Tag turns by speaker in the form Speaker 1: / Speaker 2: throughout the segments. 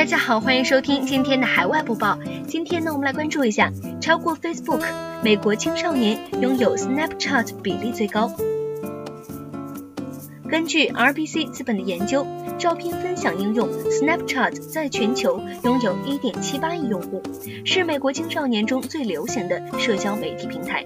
Speaker 1: 大家好，欢迎收听今天的海外播报。今天呢，我们来关注一下，超过 Facebook，美国青少年拥有 Snapchat 比例最高。根据 RBC 资本的研究，照片分享应用 Snapchat 在全球拥有1.78亿用户，是美国青少年中最流行的社交媒体平台。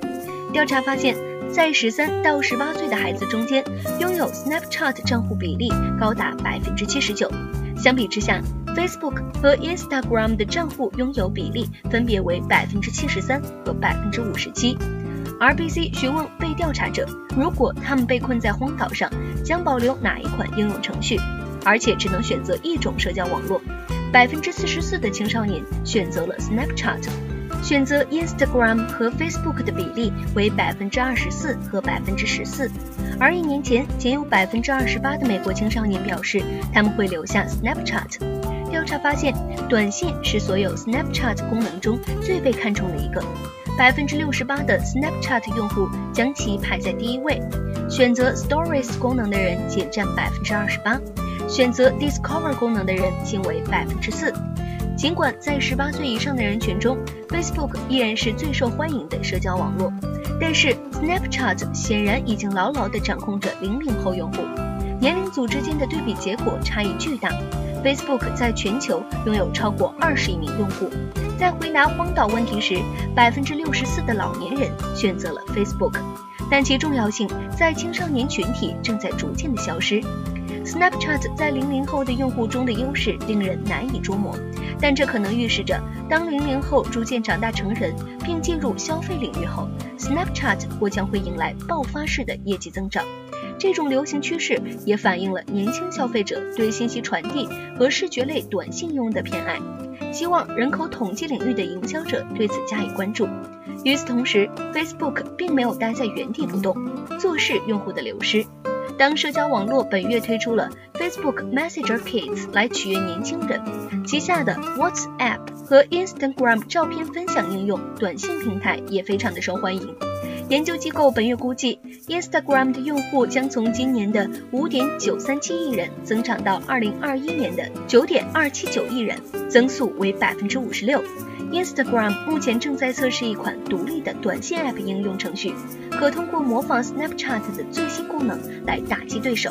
Speaker 1: 调查发现，在13到18岁的孩子中间，拥有 Snapchat 账户比例高达79%。相比之下，Facebook 和 Instagram 的账户拥有比例分别为百分之七十三和百分之五十七。RBC 询问被调查者，如果他们被困在荒岛上，将保留哪一款应用程序，而且只能选择一种社交网络。百分之四十四的青少年选择了 Snapchat，选择 Instagram 和 Facebook 的比例为百分之二十四和百分之十四。而一年前，仅有百分之二十八的美国青少年表示他们会留下 Snapchat。调查发现，短信是所有 Snapchat 功能中最被看重的一个。百分之六十八的 Snapchat 用户将其排在第一位，选择 Stories 功能的人仅占百分之二十八，选择 Discover 功能的人仅为百分之四。尽管在十八岁以上的人群中，Facebook 依然是最受欢迎的社交网络，但是 Snapchat 显然已经牢牢地掌控着零零后用户。年龄组之间的对比结果差异巨大。Facebook 在全球拥有超过二十亿名用户。在回答荒岛问题时，百分之六十四的老年人选择了 Facebook，但其重要性在青少年群体正在逐渐的消失。Snapchat 在零零后的用户中的优势令人难以捉摸，但这可能预示着，当零零后逐渐长大成人并进入消费领域后，Snapchat 或将会迎来爆发式的业绩增长。这种流行趋势也反映了年轻消费者对信息传递和视觉类短信应用的偏爱。希望人口统计领域的营销者对此加以关注。与此同时，Facebook 并没有待在原地不动，坐视用户的流失。当社交网络本月推出了 Facebook Messenger Kids 来取悦年轻人，旗下的 WhatsApp 和 Instagram 照片分享应用短信平台也非常的受欢迎。研究机构本月估计，Instagram 的用户将从今年的五点九三七亿人增长到二零二一年的九点二七九亿人，增速为百分之五十六。Instagram 目前正在测试一款独立的短信 App 应用程序，可通过模仿 Snapchat 的最新功能来打击对手。